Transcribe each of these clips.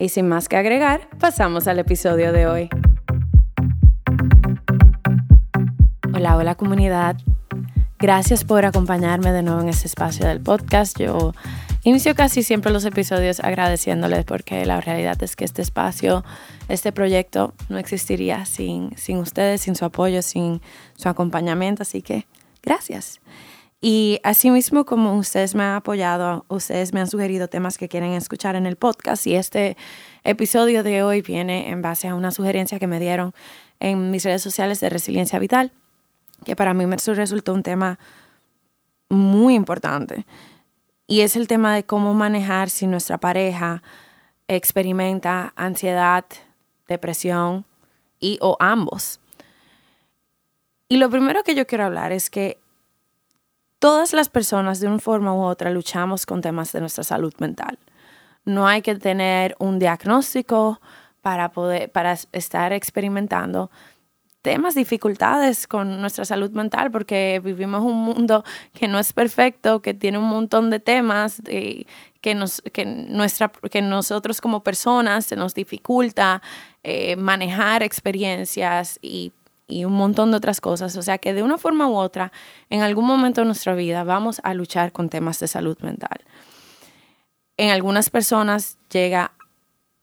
Y sin más que agregar, pasamos al episodio de hoy. Hola, hola comunidad. Gracias por acompañarme de nuevo en este espacio del podcast. Yo inicio casi siempre los episodios agradeciéndoles porque la realidad es que este espacio, este proyecto no existiría sin, sin ustedes, sin su apoyo, sin su acompañamiento. Así que gracias. Y asimismo, como ustedes me han apoyado, ustedes me han sugerido temas que quieren escuchar en el podcast y este episodio de hoy viene en base a una sugerencia que me dieron en mis redes sociales de resiliencia vital, que para mí me resultó un tema muy importante. Y es el tema de cómo manejar si nuestra pareja experimenta ansiedad, depresión y o ambos. Y lo primero que yo quiero hablar es que todas las personas de una forma u otra luchamos con temas de nuestra salud mental. No hay que tener un diagnóstico para poder para estar experimentando temas, dificultades con nuestra salud mental, porque vivimos un mundo que no es perfecto, que tiene un montón de temas que, nos, que, nuestra, que nosotros como personas se nos dificulta eh, manejar experiencias y y un montón de otras cosas. O sea que de una forma u otra, en algún momento de nuestra vida vamos a luchar con temas de salud mental. En algunas personas llega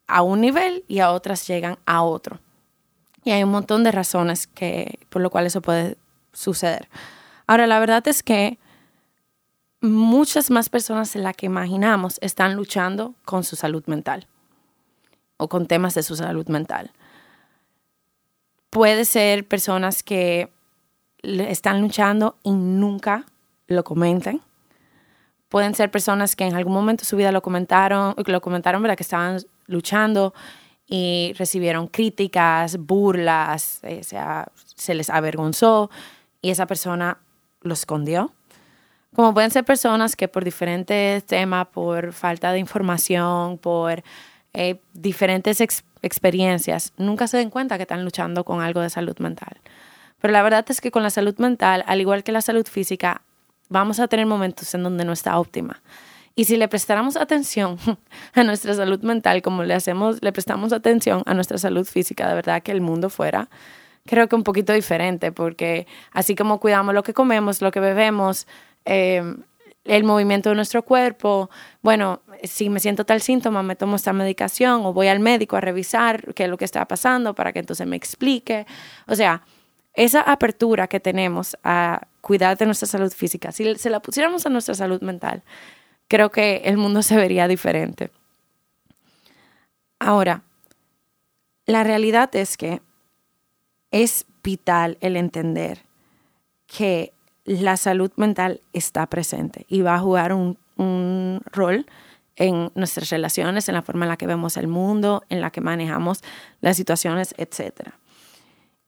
a un nivel y a otras llegan a otro. Y hay un montón de razones que, por lo cual eso puede suceder. Ahora, la verdad es que muchas más personas de las que imaginamos están luchando con su salud mental o con temas de su salud mental puede ser personas que están luchando y nunca lo comentan. Pueden ser personas que en algún momento de su vida lo comentaron, lo comentaron, ¿verdad? Que estaban luchando y recibieron críticas, burlas, o sea, se les avergonzó y esa persona lo escondió. Como pueden ser personas que por diferentes temas, por falta de información, por eh, diferentes experiencias, nunca se den cuenta que están luchando con algo de salud mental. Pero la verdad es que con la salud mental, al igual que la salud física, vamos a tener momentos en donde no está óptima. Y si le prestáramos atención a nuestra salud mental como le hacemos, le prestamos atención a nuestra salud física, de verdad que el mundo fuera, creo que un poquito diferente, porque así como cuidamos lo que comemos, lo que bebemos, eh, el movimiento de nuestro cuerpo, bueno, si me siento tal síntoma, me tomo esta medicación o voy al médico a revisar qué es lo que está pasando para que entonces me explique. O sea, esa apertura que tenemos a cuidar de nuestra salud física, si se la pusiéramos a nuestra salud mental, creo que el mundo se vería diferente. Ahora, la realidad es que es vital el entender que la salud mental está presente y va a jugar un, rol en nuestras relaciones, en la forma en la que vemos el mundo, en la que manejamos las situaciones, etc.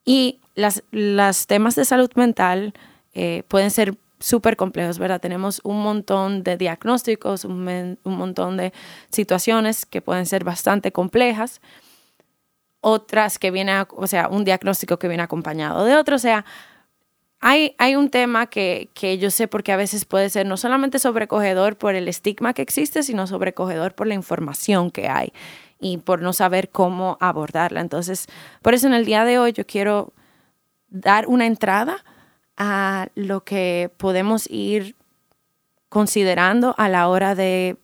Y las, los temas de salud mental eh, pueden ser súper complejos, ¿verdad? Tenemos un montón de diagnósticos, un, un, montón de situaciones que pueden ser bastante complejas, otras que vienen, o sea, un diagnóstico que viene acompañado de otro, o sea, hay, un tema que, que yo sé porque a veces puede ser no solamente sobrecogedor por el estigma que existe, sino sobrecogedor por la información que hay y por no saber cómo abordarla. Entonces, por eso en el día de hoy yo quiero dar una entrada a lo que podemos ir considerando a la hora de,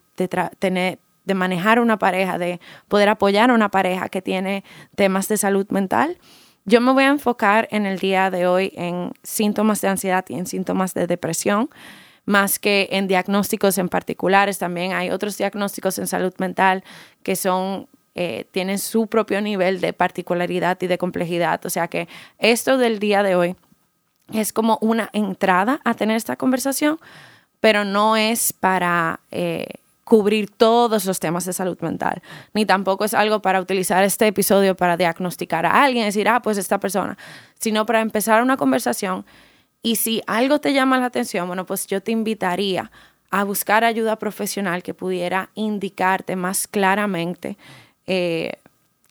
tener, de manejar una pareja, de poder apoyar a una pareja que tiene temas de salud mental. Yo me voy a enfocar en el día de hoy en síntomas de ansiedad y en síntomas de depresión, más que en diagnósticos en particulares. También hay otros diagnósticos en salud mental que son eh, tienen su propio nivel de particularidad y de complejidad. O sea que esto del día de hoy es como una entrada a tener esta conversación, pero no es para eh, cubrir todos los temas de salud mental, ni tampoco es algo para utilizar este episodio para diagnosticar a alguien, decir, ah, pues esta persona, sino para empezar una conversación. Y si algo te llama la atención, bueno, pues yo te invitaría a buscar ayuda profesional que pudiera indicarte más claramente eh,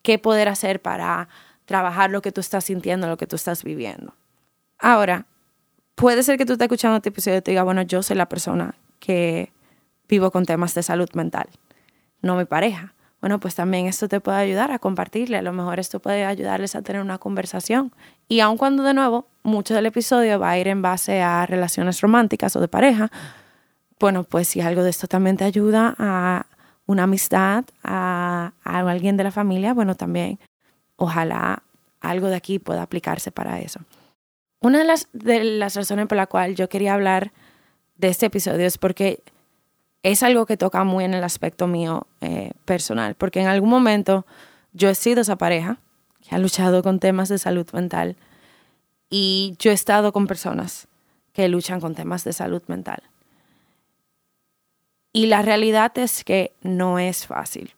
qué poder hacer para trabajar lo que tú estás sintiendo, lo que tú estás viviendo. Ahora, puede ser que tú estés escuchando este episodio y te diga, bueno, yo soy la persona que vivo con temas de salud mental, no mi pareja. Bueno, pues también esto te puede ayudar a compartirle. A lo mejor esto puede ayudarles a tener una conversación. Y aun cuando de nuevo mucho del episodio va a ir en base a relaciones románticas o de pareja, bueno, pues si algo de esto también te ayuda a una amistad, a, a alguien de la familia, bueno, también ojalá algo de aquí pueda aplicarse para eso. Una de las, de las razones por la cual yo quería hablar de este episodio es porque es algo que toca muy en el aspecto mío eh, personal, porque en algún momento yo he sido esa pareja que ha luchado con temas de salud mental y yo he estado con personas que luchan con temas de salud mental. Y la realidad es que no es fácil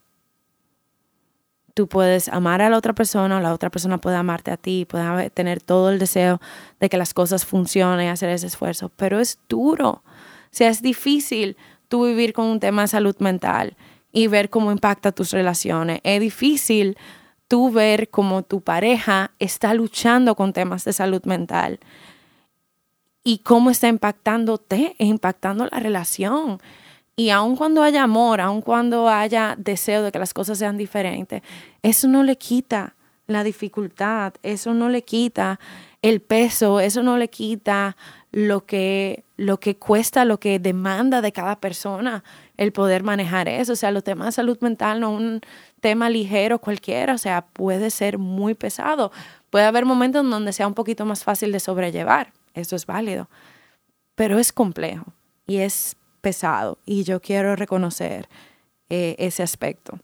tú puedes amar a la otra persona o la otra persona puede amarte a ti, puede tener todo el deseo de que las cosas funcionen, hacer ese esfuerzo, pero es duro. O sea, es difícil tú vivir con un tema de salud mental y ver cómo impacta tus relaciones. Es difícil tú ver cómo tu pareja está luchando con temas de salud mental y cómo está impactándote e impactando la relación. Y aun cuando haya amor, aun cuando haya deseo de que las cosas sean diferentes, eso no le quita la dificultad, eso no le quita el peso, eso no le quita lo que, lo que cuesta, lo que demanda de cada persona el poder manejar eso. O sea, los temas de salud mental no un tema ligero cualquiera, o sea, puede ser muy pesado. Puede haber momentos en donde sea un poquito más fácil de sobrellevar, eso es válido, pero es complejo y es pesado y yo quiero reconocer eh, ese aspecto.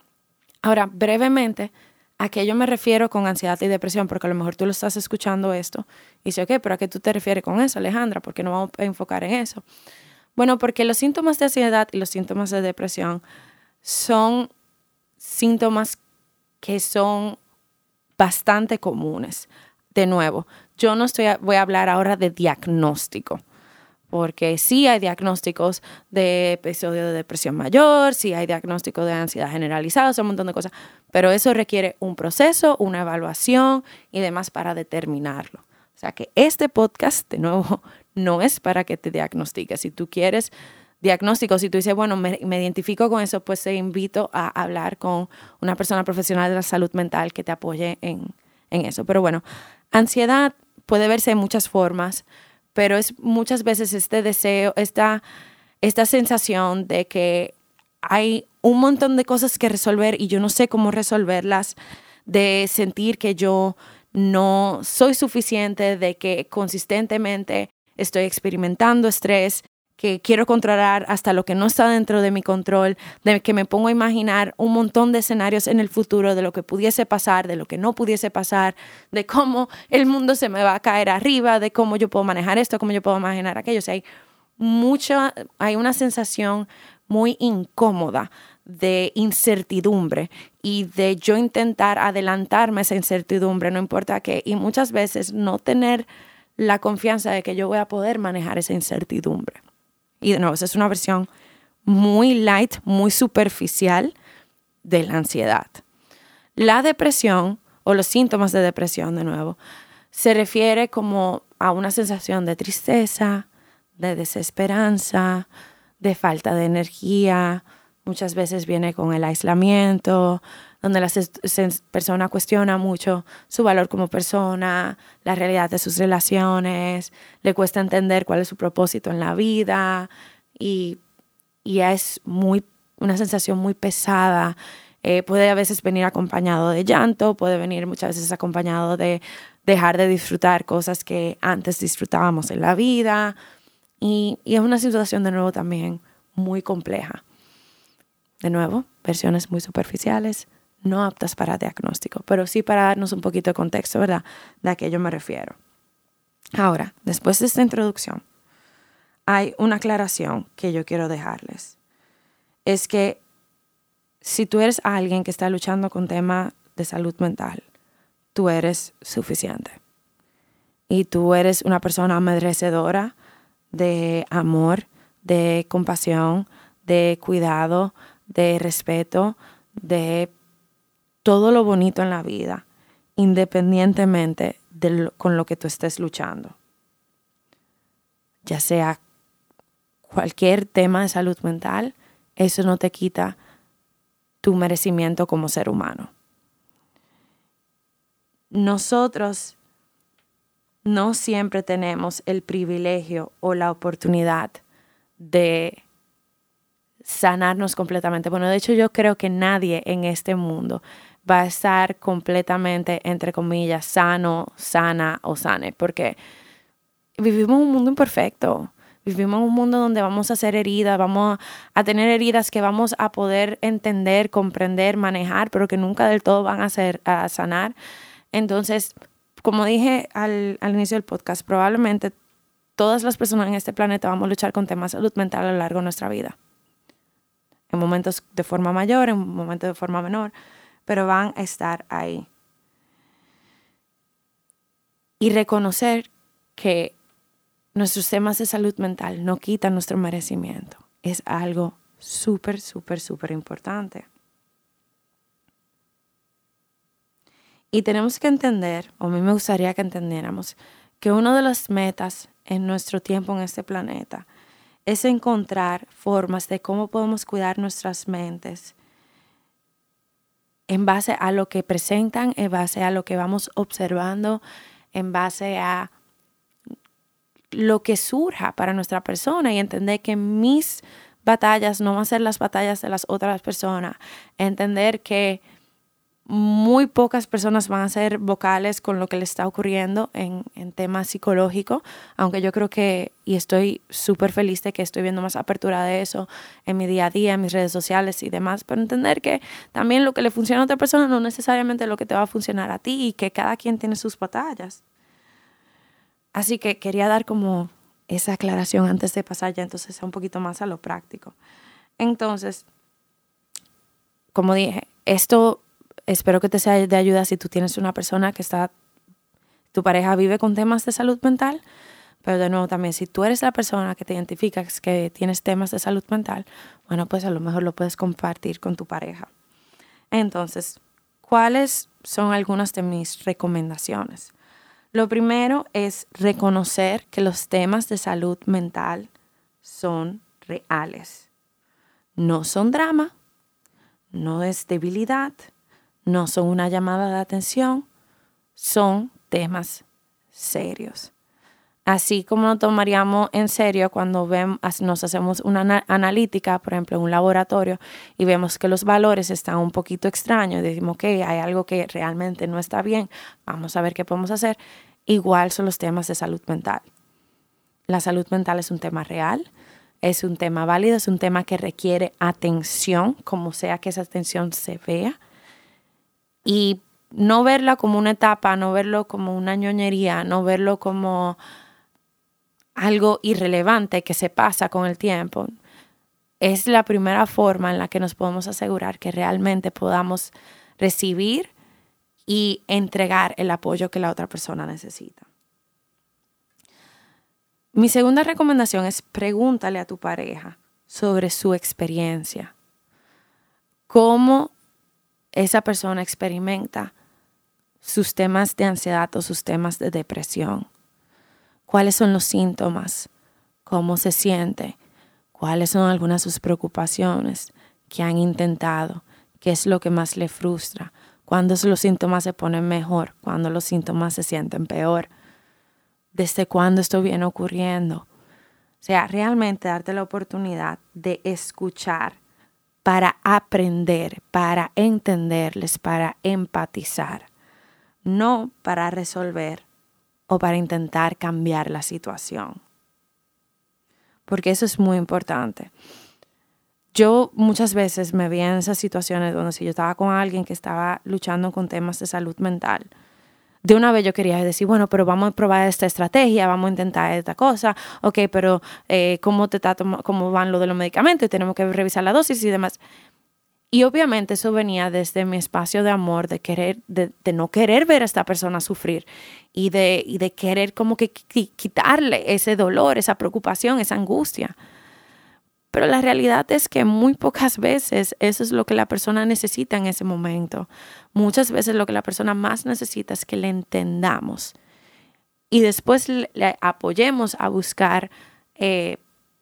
Ahora, brevemente, ¿a qué yo me refiero con ansiedad y depresión? Porque a lo mejor tú lo estás escuchando esto y dices, ok, pero ¿a qué tú te refieres con eso, Alejandra? ¿Por qué no vamos a enfocar en eso? Bueno, porque los síntomas de ansiedad y los síntomas de depresión son síntomas que son bastante comunes. De nuevo, yo no estoy, voy a hablar ahora de diagnóstico porque sí hay diagnósticos de episodio de depresión mayor, sí hay diagnósticos de ansiedad generalizada, un montón de cosas, pero eso requiere un proceso, una evaluación y demás para determinarlo. O sea que este podcast, de nuevo, no es para que te diagnostiques. Si tú quieres diagnóstico, si tú dices, bueno, me, identifico con eso, pues te invito a hablar con una persona profesional de la salud mental que te apoye en, en eso. Pero bueno, ansiedad puede verse de muchas formas pero es muchas veces este deseo, esta, esta sensación de que hay un montón de cosas que resolver y yo no sé cómo resolverlas, de sentir que yo no soy suficiente, de que consistentemente estoy experimentando estrés, que quiero controlar hasta lo que no está dentro de mi control, de que me pongo a imaginar un montón de escenarios en el futuro de lo que pudiese pasar, de lo que no pudiese pasar, de cómo el mundo se me va a caer arriba, de cómo yo puedo manejar esto, cómo yo puedo manejar aquello. Hay mucha, hay una sensación muy incómoda de incertidumbre y de yo intentar adelantarme a esa incertidumbre, no importa qué, y muchas veces no tener la confianza de que yo voy a poder manejar esa incertidumbre. Y de nuevo, es una versión muy light, muy superficial de la ansiedad. La depresión o los síntomas de depresión, de nuevo, se refiere como a una sensación de tristeza, de desesperanza, de falta de energía. Muchas veces viene con el aislamiento, donde la persona cuestiona mucho su valor como persona, la realidad de sus relaciones, le cuesta entender cuál es su propósito en la vida y, es muy, una sensación muy pesada. Eh, puede a veces venir acompañado de llanto, puede venir muchas veces acompañado de dejar de disfrutar cosas que antes disfrutábamos en la vida. Y es una situación de nuevo también muy compleja. De nuevo, versiones muy superficiales, no aptas para diagnóstico, pero sí para darnos un poquito de contexto, ¿verdad? De a qué yo me refiero. Ahora, después de esta introducción, hay una aclaración que yo quiero dejarles. Es que si tú eres alguien que está luchando con tema de salud mental, tú eres suficiente. Y tú eres una persona merecedora de amor, de compasión, de cuidado, de respeto, de todo lo bonito en la vida, independientemente de con lo que tú estés luchando. Ya sea cualquier tema de salud mental, eso no te quita tu merecimiento como ser humano. Nosotros no siempre tenemos el privilegio o la oportunidad de sanarnos completamente. Bueno, de hecho yo creo que nadie en este mundo va a estar completamente, entre comillas, sano, sana o sane, porque vivimos un mundo imperfecto. Vivimos un mundo donde vamos a ser heridas, vamos a tener heridas que vamos a poder entender, comprender, manejar, pero que nunca del todo van a, ser, a sanar. Entonces, como dije al, al inicio del podcast, probablemente todas las personas en este planeta vamos a luchar con temas de salud mental a lo largo de nuestra vida. En momentos de forma mayor, en momentos de forma menor pero van a estar ahí. Y reconocer que nuestros temas de salud mental no quitan nuestro merecimiento es algo súper, súper, súper importante. Y tenemos que entender, o a mí me gustaría que entendiéramos, que una de las metas en nuestro tiempo en este planeta es encontrar formas de cómo podemos cuidar nuestras mentes en base a lo que presentan, en base a lo que vamos observando, en base a lo que surja para nuestra persona y entender que mis batallas no van a ser las batallas de las otras personas. Entender que muy pocas personas van a ser vocales con lo que le está ocurriendo en, en temas psicológicos, aunque yo creo que, y estoy súper feliz de que estoy viendo más apertura de eso en mi día a día, en mis redes sociales y demás, pero entender que también lo que le funciona a otra persona no necesariamente es lo que te va a funcionar a ti y que cada quien tiene sus batallas. Así que quería dar como esa aclaración antes de pasar ya entonces un poquito más a lo práctico. Entonces, como dije, esto espero que te sea de ayuda si tú tienes una persona que está, tu pareja vive con temas de salud mental, pero de nuevo también si tú eres la persona que te identificas que tienes temas de salud mental, bueno, pues a lo mejor lo puedes compartir con tu pareja. Entonces, ¿cuáles son algunas de mis recomendaciones? Lo primero es reconocer que los temas de salud mental son reales. No son drama, no es debilidad, no son una llamada de atención, son temas serios. Así como nos tomaríamos en serio cuando vemos, nos hacemos una analítica, por ejemplo, en un laboratorio, y vemos que los valores están un poquito extraños, decimos que hay algo que realmente no está bien, vamos a ver qué podemos hacer. Igual son los temas de salud mental. La salud mental es un tema real, es un tema válido, es un tema que requiere atención, como sea que esa atención se vea y no verla como una etapa, no verlo como una ñoñería, no verlo como algo irrelevante que se pasa con el tiempo, es la primera forma en la que nos podemos asegurar que realmente podamos recibir y entregar el apoyo que la otra persona necesita. Mi segunda recomendación es pregúntale a tu pareja sobre su experiencia. ¿Cómo esa persona experimenta sus temas de ansiedad o sus temas de depresión. ¿Cuáles son los síntomas? ¿Cómo se siente? ¿Cuáles son algunas de sus preocupaciones que han intentado? ¿Qué es lo que más le frustra? ¿Cuándo los síntomas se ponen mejor? ¿Cuándo los síntomas se sienten peor? ¿Desde cuándo esto viene ocurriendo? O sea, realmente darte la oportunidad de escuchar para aprender, para entenderles, para empatizar no para resolver o para intentar cambiar la situación. Porque eso es muy importante. Yo muchas veces me vi en esas situaciones donde si yo estaba con alguien que estaba luchando con temas de salud mental, de una vez yo quería decir, bueno, pero vamos a probar esta estrategia, vamos a intentar esta cosa, ok, pero eh, ¿cómo, te ¿cómo van lo de los medicamentos? Tenemos que revisar la dosis y demás. Y obviamente eso venía desde mi espacio de amor, de querer, de, no querer ver a esta persona sufrir y de, y de querer como que quitarle ese dolor, esa preocupación, esa angustia. Pero la realidad es que muy pocas veces eso es lo que la persona necesita en ese momento. Muchas veces lo que la persona más necesita es que le entendamos y después le apoyemos a buscar eh,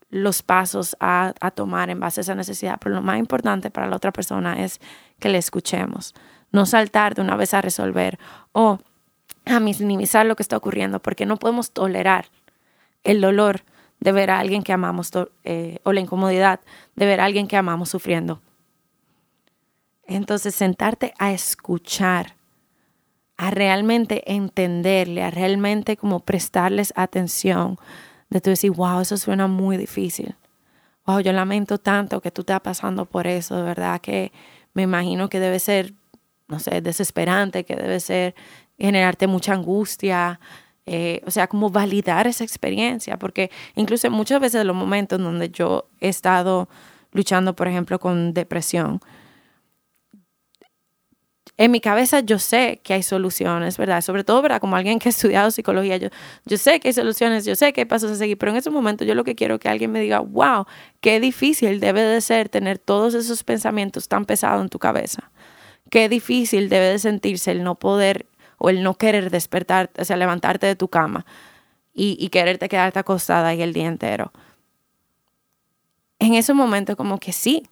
los pasos a, tomar en base a esa necesidad. Pero lo más importante para la otra persona es que le escuchemos, no saltar de una vez a resolver o a minimizar lo que está ocurriendo, porque no podemos tolerar el dolor de ver a alguien que amamos eh, o la incomodidad de ver a alguien que amamos sufriendo. Entonces, sentarte a escuchar, a realmente entenderle, a realmente como prestarles atención, de tú decir, wow, eso suena muy difícil. Wow, yo lamento tanto que tú estás pasando por eso, de verdad que me imagino que debe ser, no sé, desesperante, que debe ser generarte mucha angustia, eh, o sea, como validar esa experiencia, porque incluso muchas veces los momentos donde yo he estado luchando, por ejemplo, con depresión, en mi cabeza yo sé que hay soluciones, ¿verdad? Sobre todo, ¿verdad? Como alguien que ha estudiado psicología, yo, yo sé que hay soluciones, yo sé que hay pasos a seguir, pero en ese momento yo lo que quiero es que alguien me diga, wow, qué difícil debe de ser tener todos esos pensamientos tan pesados en tu cabeza. Qué difícil debe de sentirse el no poder o el no querer despertar, o sea, levantarte de tu cama y, y quererte quedarte acostada ahí el día entero. En ese momento como que sí,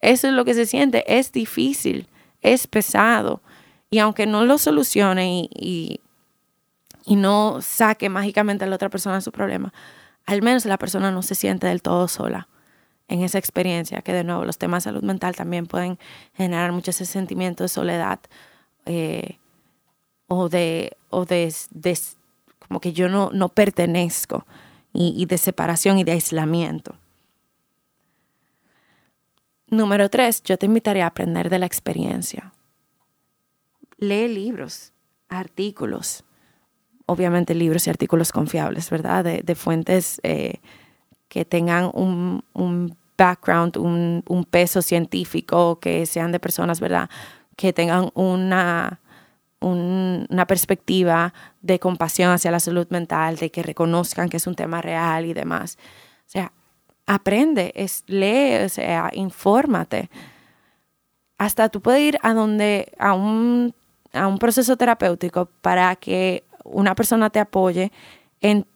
eso es lo que se siente, es difícil es pesado. Y aunque no lo solucione y, y, no saque mágicamente a la otra persona su problema, al menos la persona no se siente del todo sola en esa experiencia, que de nuevo los temas de salud mental también pueden generar mucho ese sentimiento de soledad eh, o, de, o de, como que yo no, no pertenezco y, y de separación y de aislamiento. Número tres, yo te invitaría a aprender de la experiencia. Lee libros, artículos, obviamente libros y artículos confiables, ¿verdad? De, fuentes eh, que tengan un, background, un, peso científico, que sean de personas, ¿verdad? Que tengan una, una perspectiva de compasión hacia la salud mental, de que reconozcan que es un tema real y demás. O sea, aprende, es, lee, o sea, infórmate. Hasta tú puedes ir a donde, a un, a un proceso terapéutico para que una persona te apoye en,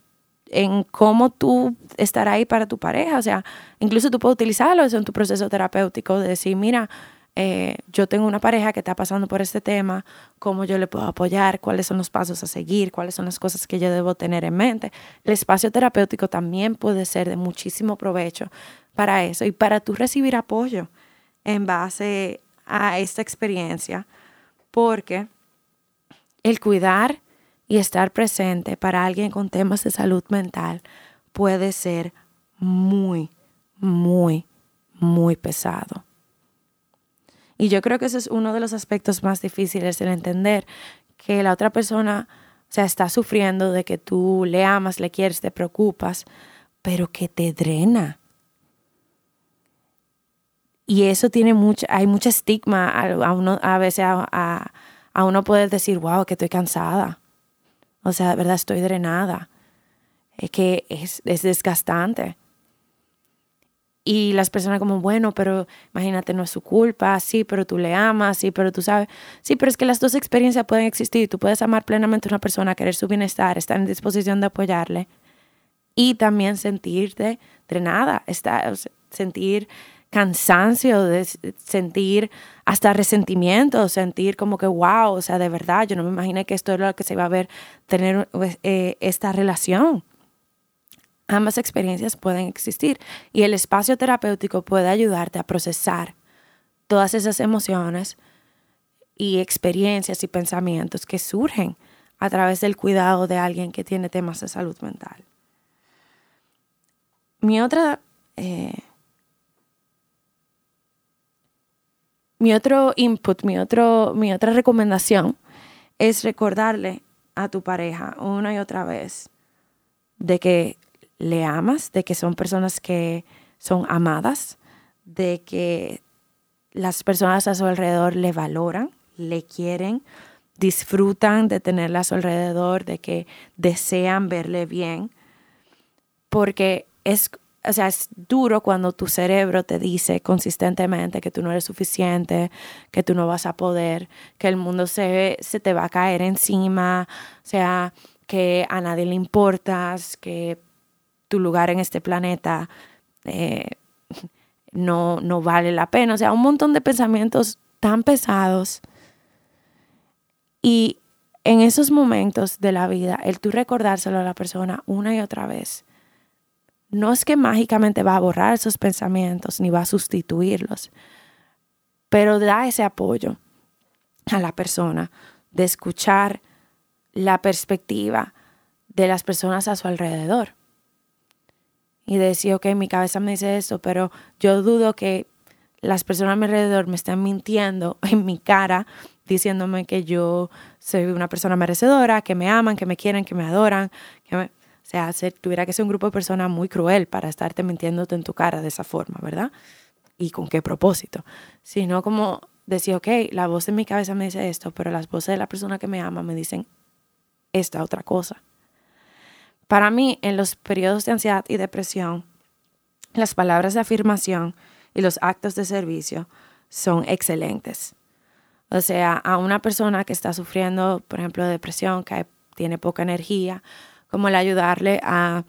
en cómo tú estar ahí para tu pareja. O sea, incluso tú puedes utilizarlo eso en tu proceso terapéutico, de decir, mira, eh, yo tengo una pareja que está pasando por este tema, cómo yo le puedo apoyar, cuáles son los pasos a seguir, cuáles son las cosas que yo debo tener en mente. El espacio terapéutico también puede ser de muchísimo provecho para eso y para tú recibir apoyo en base a esta experiencia, porque el cuidar y estar presente para alguien con temas de salud mental puede ser muy, muy, muy pesado. Y yo creo que ese es uno de los aspectos más difíciles, el entender que la otra persona, o está sufriendo de que tú le amas, le quieres, te preocupas, pero que te drena. Y eso tiene mucho, hay mucho estigma a, uno, a veces a, a, uno decir, wow, que estoy cansada. O sea, de verdad estoy drenada. Es que es, es desgastante. Y las personas como, bueno, pero imagínate, no es su culpa, sí, pero tú le amas, sí, pero tú sabes, sí, pero es que las dos experiencias pueden existir. Tú puedes amar plenamente a una persona, querer su bienestar, estar en disposición de apoyarle y también sentirte drenada, estar, sentir cansancio, sentir hasta resentimiento, sentir como que, wow, o sea, de verdad, yo no me imaginé que esto era lo que se iba a ver, tener eh, esta relación. Ambas experiencias pueden existir y el espacio terapéutico puede ayudarte a procesar todas esas emociones y experiencias y pensamientos que surgen a través del cuidado de alguien que tiene temas de salud mental. Mi otra eh, Mi otro input, mi, otro, mi otra recomendación es recordarle a tu pareja una y otra vez de que le amas, de que son personas que son amadas, de que las personas a su alrededor le valoran, le quieren, disfrutan de tenerla a su alrededor, de que desean verle bien, porque es o sea, es duro cuando tu cerebro te dice consistentemente que tú no eres suficiente, que tú no vas a poder, que el mundo se, se te va a caer encima, o sea, que a nadie le importas, que tu lugar en este planeta eh, no, no vale la pena. O sea, un montón de pensamientos tan pesados. Y en esos momentos de la vida, el tú recordárselo a la persona una y otra vez, no es que mágicamente va a borrar esos pensamientos ni va a sustituirlos, pero da ese apoyo a la persona de escuchar la perspectiva de las personas a su alrededor. Y decir, ok, mi cabeza me dice esto, pero yo dudo que las personas a mi alrededor me estén mintiendo en mi cara, diciéndome que yo soy una persona merecedora, que me aman, que me quieren, que me adoran, que me sea, tuviera que ser un grupo de personas muy cruel para estarte mintiéndote en tu cara de esa forma, ¿verdad? ¿Y con qué propósito? Sino como decir, ok, la voz de mi cabeza me dice esto, pero las voces de la persona que me ama me dicen esta otra cosa. Para mí, en los periodos de ansiedad y depresión, las palabras de afirmación y los actos de servicio son excelentes. O sea, a una persona que está sufriendo, por ejemplo, depresión, que tiene poca energía, como el ayudarle a,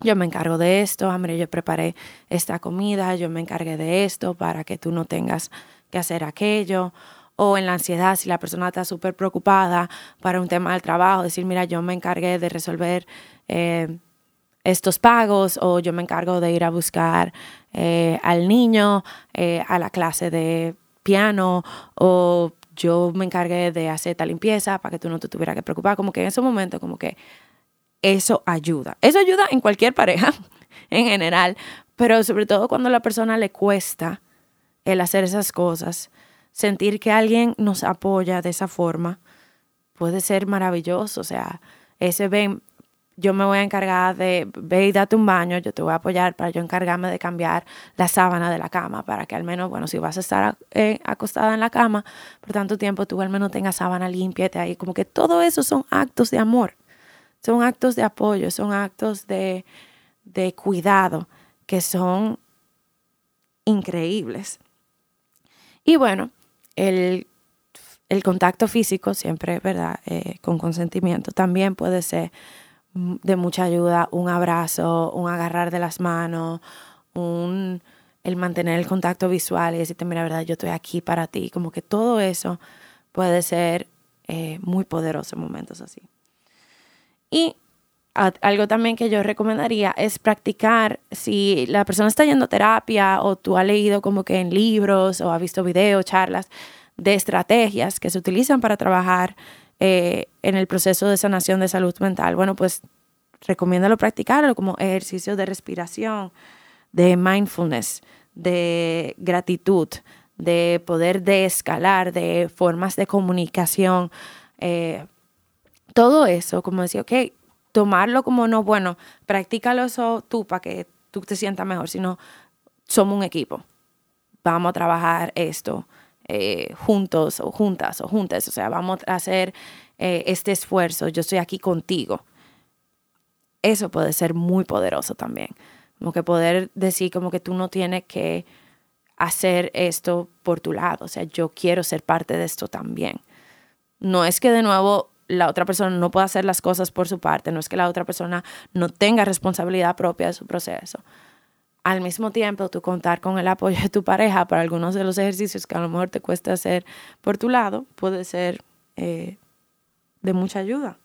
yo me encargo de esto, hombre, yo preparé esta comida, yo me encargué de esto para que tú no tengas que hacer aquello. O en la ansiedad, si la persona está súper preocupada para un tema del trabajo, decir, mira, yo me encargué de resolver eh, estos pagos o yo me encargo de ir a buscar eh, al niño eh, a la clase de piano o yo me encargué de hacer esta limpieza para que tú no te tuvieras que preocupar. Como que en ese momento, como que eso ayuda. Eso ayuda en cualquier pareja, en general, pero sobre todo cuando a la persona le cuesta el hacer esas cosas, sentir que alguien nos apoya de esa forma puede ser maravilloso. O sea, ese ven, yo me voy a encargar de, ve y date un baño, yo te voy a apoyar para yo encargarme de cambiar la sábana de la cama, para que al menos, bueno, si vas a estar eh, acostada en la cama por tanto tiempo, tú al menos tengas sábana limpia ahí. Como que todo eso son actos de amor. Son actos de apoyo, son actos de, cuidado que son increíbles. Y bueno, el, contacto físico siempre, ¿verdad? Eh, con consentimiento también puede ser de mucha ayuda, un abrazo, un agarrar de las manos, un, el mantener el contacto visual y decirte, mira, verdad, yo estoy aquí para ti. Como que todo eso puede ser eh, muy poderoso en momentos así. Y algo también que yo recomendaría es practicar, si la persona está yendo a terapia o tú has leído como que en libros o has visto videos, charlas de estrategias que se utilizan para trabajar eh, en el proceso de sanación de salud mental, bueno, pues recomiéndalo practicarlo como ejercicio de respiración, de mindfulness, de gratitud, de poder descalar, de formas de comunicación. Eh, todo eso, como decir, ok, tomarlo como no, bueno, practícalo eso tú para que tú te sientas mejor, sino somos un equipo. Vamos a trabajar esto eh, juntos o juntas o juntas, o sea, vamos a hacer eh, este esfuerzo, yo estoy aquí contigo. Eso puede ser muy poderoso también. Como que poder decir como que tú no tienes que hacer esto por tu lado. O sea, yo quiero ser parte de esto también. No es que de nuevo la otra persona no pueda hacer las cosas por su parte, no es que la otra persona no tenga responsabilidad propia de su proceso. Al mismo tiempo, tú contar con el apoyo de tu pareja para algunos de los ejercicios que a lo mejor te cuesta hacer por tu lado, puede ser eh, de mucha ayuda.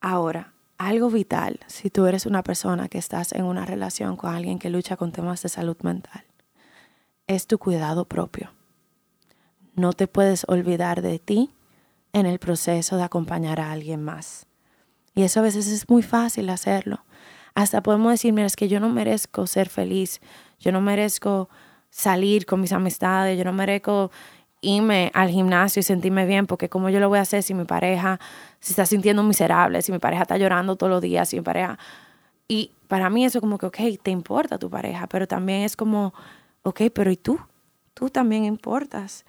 Ahora, algo vital si tú eres una persona que estás en una relación con alguien que lucha con temas de salud mental es tu cuidado propio. No te puedes olvidar de ti en el proceso de acompañar a alguien más. Y eso a veces es muy fácil hacerlo. Hasta podemos decir, mira, es que yo no merezco ser feliz, yo no merezco salir con mis amistades, yo no merezco irme al gimnasio y sentirme bien, porque como yo lo voy a hacer si mi pareja se está sintiendo miserable, si mi pareja está llorando todos los días, si mi pareja... Y para mí eso como que, ok, te importa tu pareja, pero también es como, ok, pero ¿y tú? Tú también importas.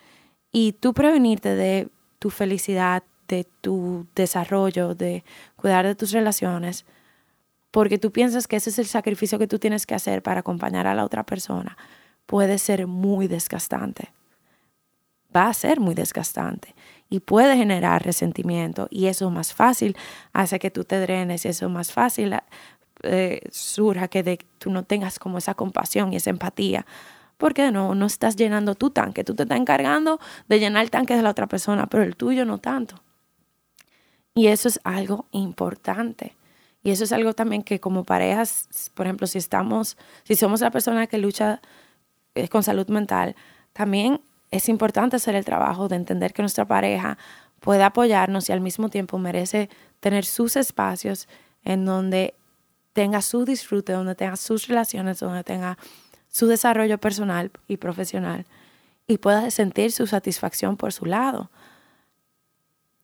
Y tú prevenirte de tu felicidad, de tu desarrollo, de cuidar de tus relaciones, porque tú piensas que ese es el sacrificio que tú tienes que hacer para acompañar a la otra persona, puede ser muy desgastante. Va a ser muy desgastante y puede generar resentimiento y eso más fácil hace que tú te drenes y eso más fácil eh, surja que de, tú no tengas como esa compasión y esa empatía porque no, no estás llenando tu tanque. Tú te estás encargando de llenar el tanque de la otra persona, pero el tuyo no tanto. Y eso es algo importante. Y eso es algo también que como parejas, por ejemplo, si estamos, si somos la persona que lucha eh, con salud mental, también es importante hacer el trabajo de entender que nuestra pareja puede apoyarnos y al mismo tiempo merece tener sus espacios en donde tenga su disfrute, donde tenga sus relaciones, donde tenga su desarrollo personal y profesional y pueda sentir su satisfacción por su lado.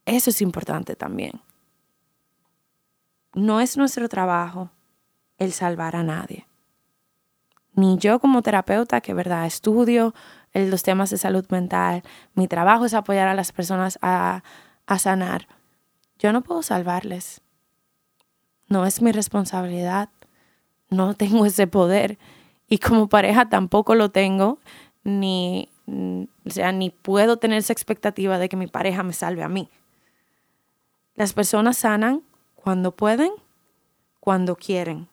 Eso es importante también. No es nuestro trabajo el salvar a nadie. Ni yo como terapeuta, que verdad estudio los temas de salud mental, mi trabajo es apoyar a las personas a, a sanar. Yo no puedo salvarles. No es mi responsabilidad. No tengo ese poder y como pareja tampoco lo tengo, ni, o sea, ni puedo tener esa expectativa de que mi pareja me salve a mí. Las personas sanan cuando pueden, cuando quieren.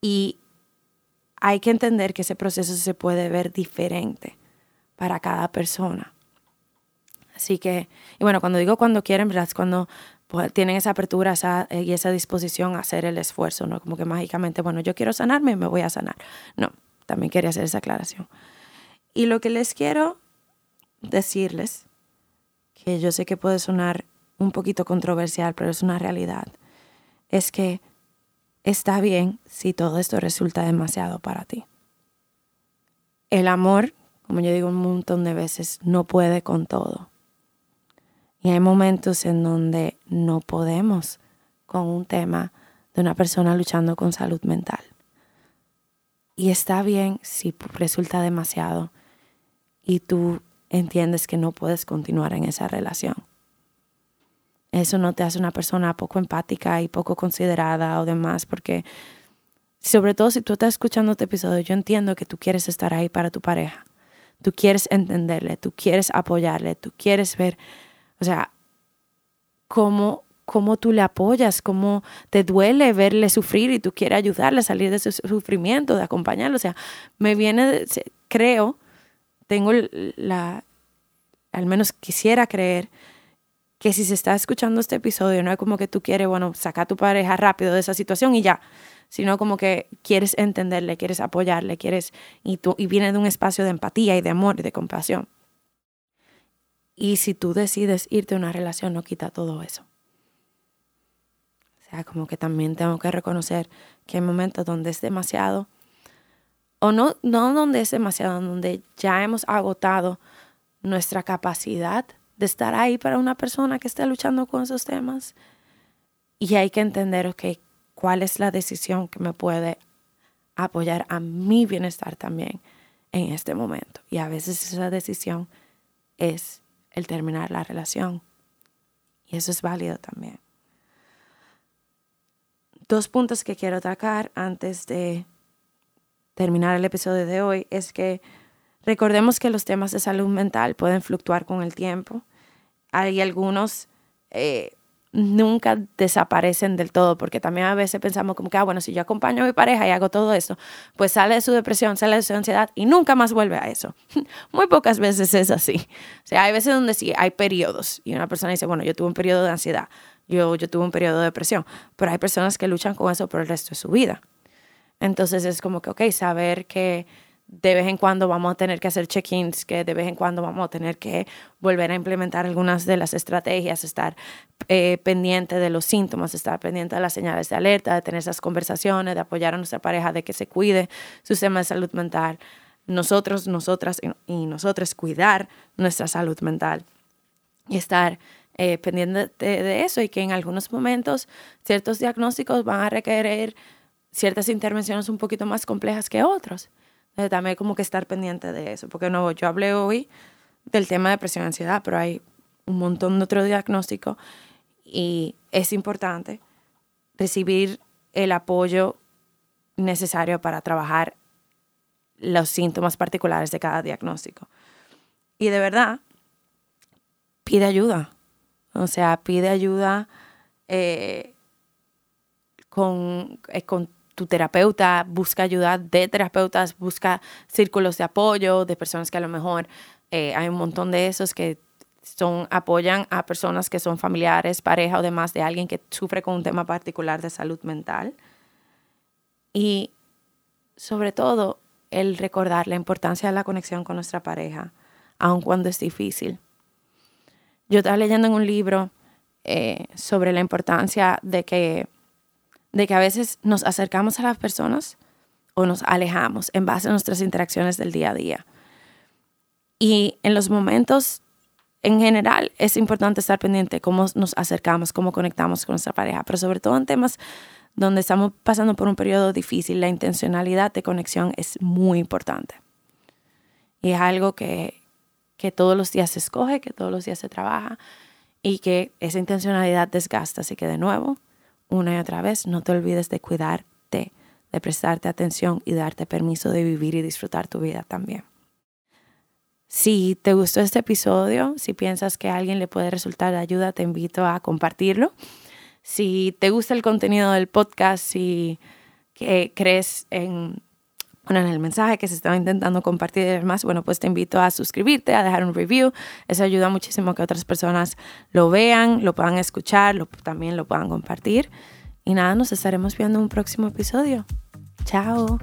Y hay que entender que ese proceso se puede ver diferente para cada persona. Así que, y bueno, cuando digo cuando quieren, ¿verdad? Es cuando pues, tienen esa apertura eh, y esa disposición a hacer el esfuerzo, ¿no? Como que mágicamente, bueno, yo quiero sanarme, me voy a sanar. No, también quería hacer esa aclaración. Y lo que les quiero decirles, que yo sé que puede sonar un poquito controversial, pero es una realidad, es que está bien si todo esto resulta demasiado para ti. El amor, como yo digo un montón de veces, no puede con todo. Y hay momentos en donde no podemos con un tema de una persona luchando con salud mental. Y está bien si resulta demasiado y tú entiendes que no puedes continuar en esa relación. Eso no te hace una persona poco empática y poco considerada o demás, porque sobre todo si tú estás escuchando este episodio, yo entiendo que tú quieres estar ahí para tu pareja. Tú quieres entenderle, tú quieres apoyarle, tú quieres ver o sea, cómo, cómo tú le apoyas, cómo te duele verle sufrir y tú quieres ayudarle a salir de ese sufrimiento, de acompañarlo. O sea, me viene, creo, tengo la, al menos quisiera creer que si se está escuchando este episodio, no es como que tú quieres, bueno, sacar a tu pareja rápido de esa situación y ya, sino como que quieres entenderle, quieres apoyarle, quieres, y, tú, y viene de un espacio de empatía y de amor y de compasión. Y si tú decides irte a una relación, no quita todo eso. O sea, como que también tengo que reconocer que hay momentos donde es demasiado, o no, no donde es demasiado, donde ya hemos agotado nuestra capacidad de estar ahí para una persona que esté luchando con esos temas. Y hay que entender, ok, cuál es la decisión que me puede apoyar a mi bienestar también en este momento. Y a veces esa decisión es el terminar la relación. Y eso es válido también. dos puntos que quiero atacar antes de terminar el episodio de hoy es que recordemos que los temas de salud mental pueden fluctuar con el tiempo. Hay algunos eh, nunca desaparecen del todo, porque también a veces pensamos como que, ah, bueno, si yo acompaño a mi pareja y hago todo eso, pues sale de su depresión, sale de su ansiedad y nunca más vuelve a eso. Muy pocas veces es así. O sea, hay veces donde sí hay periodos y una persona dice, bueno, yo tuve un periodo de ansiedad, yo, yo tuve un periodo de depresión, pero hay personas que luchan con eso por el resto de su vida. Entonces es como que, ok, saber que de vez en cuando vamos a tener que hacer check-ins, que de vez en cuando vamos a tener que volver a implementar algunas de las estrategias, estar eh, pendiente de los síntomas, estar pendiente de las señales de alerta, de tener esas conversaciones, de apoyar a nuestra pareja, de que se cuide su sistema de salud mental. Nosotros, nosotras y, nosotros cuidar nuestra salud mental y estar eh, pendiente de, de eso y que en algunos momentos ciertos diagnósticos van a requerir ciertas intervenciones un poquito más complejas que otros también como que estar pendiente de eso, porque no, yo hablé hoy del tema de depresión y ansiedad, pero hay un montón de otros diagnósticos y es importante recibir el apoyo necesario para trabajar los síntomas particulares de cada diagnóstico. Y de verdad, pide ayuda. O sea, pide ayuda eh, con, eh, con tu terapeuta, busca ayuda de terapeutas, busca círculos de apoyo de personas que a lo mejor eh, hay un montón de esos que son, apoyan a personas que son familiares, pareja o demás de alguien que sufre con un tema particular de salud mental. Y sobre todo, el recordar la importancia de la conexión con nuestra pareja, aun cuando es difícil. Yo estaba leyendo en un libro eh, sobre la importancia de que de que a veces nos acercamos a las personas o nos alejamos en base a nuestras interacciones del día a día. Y en los momentos, en general, es importante estar pendiente cómo nos acercamos, cómo conectamos con nuestra pareja, pero sobre todo en temas donde estamos pasando por un periodo difícil, la intencionalidad de conexión es muy importante. Y es algo que, que todos los días se escoge, que todos los días se trabaja y que esa intencionalidad desgasta. Así que de nuevo, una y otra vez, no te olvides de cuidarte, de prestarte atención y darte permiso de vivir y disfrutar tu vida también. Si te gustó este episodio, si piensas que a alguien le puede resultar de ayuda, te invito a compartirlo. Si te gusta el contenido del podcast, si crees en bueno, en el mensaje que se estaba intentando compartir más, bueno, pues te invito a suscribirte, a dejar un review. Eso ayuda muchísimo que otras personas lo vean, lo puedan escuchar, también lo puedan compartir. Y nada, nos estaremos viendo en un próximo episodio. Chao.